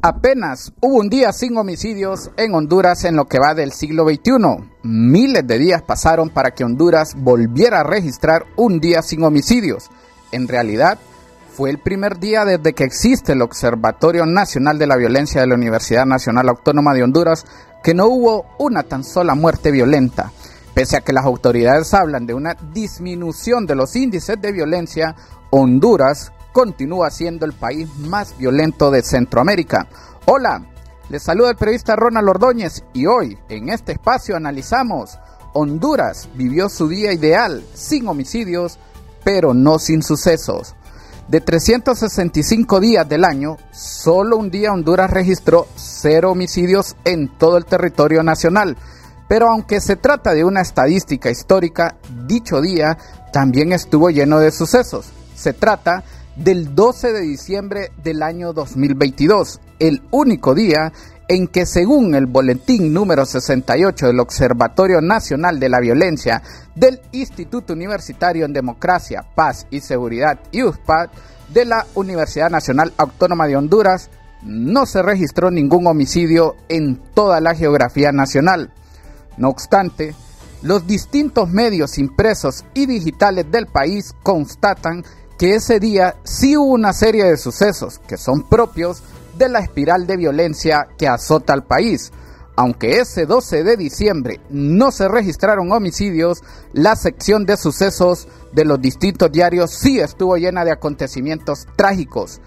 Apenas hubo un día sin homicidios en Honduras en lo que va del siglo XXI. Miles de días pasaron para que Honduras volviera a registrar un día sin homicidios. En realidad, fue el primer día desde que existe el Observatorio Nacional de la Violencia de la Universidad Nacional Autónoma de Honduras que no hubo una tan sola muerte violenta. Pese a que las autoridades hablan de una disminución de los índices de violencia, Honduras continúa siendo el país más violento de Centroamérica. Hola, les saluda el periodista Ronald Ordóñez y hoy en este espacio analizamos Honduras vivió su día ideal sin homicidios, pero no sin sucesos. De 365 días del año, solo un día Honduras registró cero homicidios en todo el territorio nacional. Pero aunque se trata de una estadística histórica, dicho día también estuvo lleno de sucesos. Se trata del 12 de diciembre del año 2022, el único día en que según el boletín número 68 del Observatorio Nacional de la Violencia del Instituto Universitario en Democracia, Paz y Seguridad USPAD de la Universidad Nacional Autónoma de Honduras, no se registró ningún homicidio en toda la geografía nacional. No obstante, los distintos medios impresos y digitales del país constatan que ese día sí hubo una serie de sucesos que son propios de la espiral de violencia que azota al país. Aunque ese 12 de diciembre no se registraron homicidios, la sección de sucesos de los distintos diarios sí estuvo llena de acontecimientos trágicos,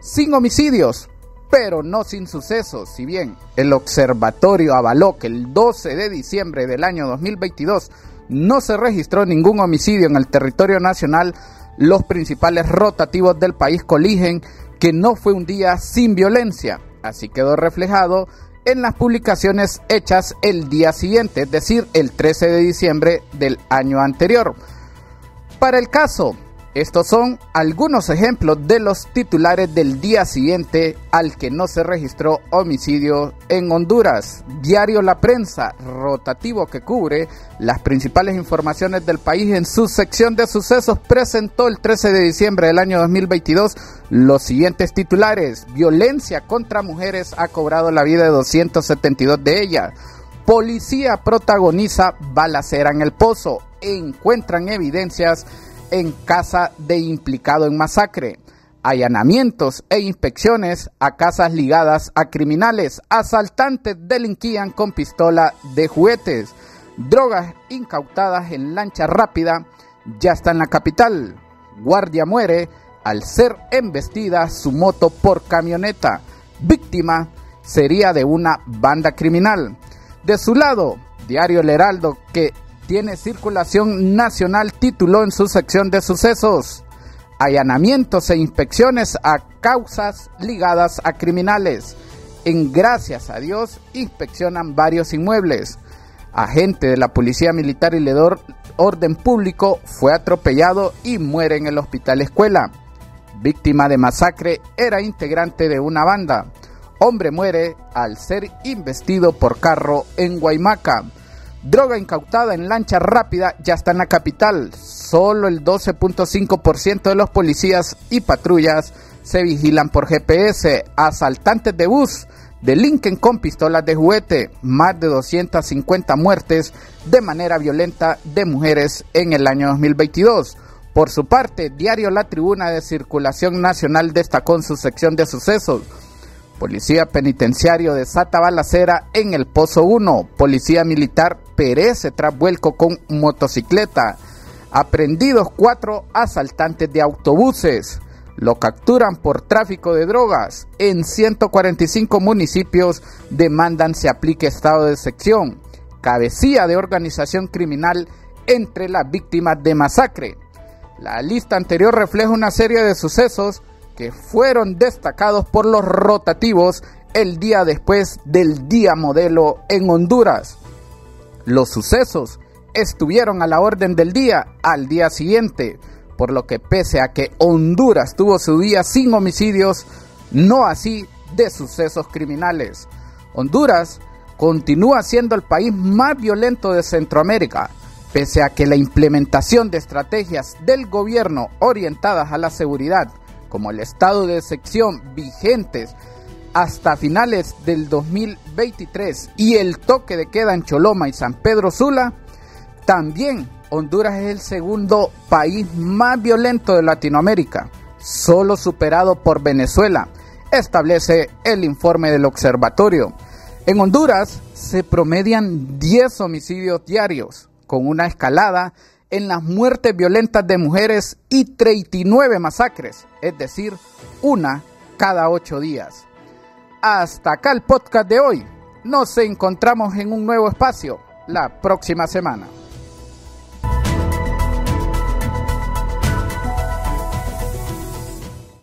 sin homicidios, pero no sin sucesos. Si bien el observatorio avaló que el 12 de diciembre del año 2022 no se registró ningún homicidio en el territorio nacional, los principales rotativos del país coligen que no fue un día sin violencia. Así quedó reflejado en las publicaciones hechas el día siguiente, es decir, el 13 de diciembre del año anterior. Para el caso, estos son algunos ejemplos de los titulares del día siguiente al que no se registró homicidio en Honduras. Diario La Prensa, rotativo que cubre las principales informaciones del país en su sección de sucesos, presentó el 13 de diciembre del año 2022 los siguientes titulares. Violencia contra mujeres ha cobrado la vida de 272 de ellas. Policía protagoniza balacera en el pozo. Encuentran evidencias en casa de implicado en masacre, allanamientos e inspecciones a casas ligadas a criminales, asaltantes delinquían con pistola de juguetes, drogas incautadas en lancha rápida, ya está en la capital, guardia muere al ser embestida su moto por camioneta, víctima sería de una banda criminal. De su lado, Diario El Heraldo, que tiene circulación nacional, tituló en su sección de sucesos. Allanamientos e inspecciones a causas ligadas a criminales. En gracias a Dios inspeccionan varios inmuebles. Agente de la Policía Militar y Ledor Orden Público fue atropellado y muere en el hospital escuela. Víctima de masacre era integrante de una banda. Hombre muere al ser investido por carro en Guaymaca. Droga incautada en lancha rápida ya está en la capital. Solo el 12.5% de los policías y patrullas se vigilan por GPS. Asaltantes de bus delinquen con pistolas de juguete. Más de 250 muertes de manera violenta de mujeres en el año 2022. Por su parte, Diario La Tribuna de Circulación Nacional destacó en su sección de sucesos Policía penitenciario desata balacera en el Pozo 1. Policía militar perece tras vuelco con motocicleta. Aprendidos cuatro asaltantes de autobuses. Lo capturan por tráfico de drogas. En 145 municipios demandan se aplique estado de sección. Cabecilla de organización criminal entre las víctimas de masacre. La lista anterior refleja una serie de sucesos que fueron destacados por los rotativos el día después del día modelo en Honduras. Los sucesos estuvieron a la orden del día al día siguiente, por lo que pese a que Honduras tuvo su día sin homicidios, no así de sucesos criminales. Honduras continúa siendo el país más violento de Centroamérica, pese a que la implementación de estrategias del gobierno orientadas a la seguridad, como el estado de sección vigentes hasta finales del 2023 y el toque de queda en Choloma y San Pedro Sula, también Honduras es el segundo país más violento de Latinoamérica, solo superado por Venezuela, establece el informe del observatorio. En Honduras se promedian 10 homicidios diarios, con una escalada en las muertes violentas de mujeres y 39 masacres, es decir, una cada ocho días. Hasta acá el podcast de hoy. Nos encontramos en un nuevo espacio la próxima semana.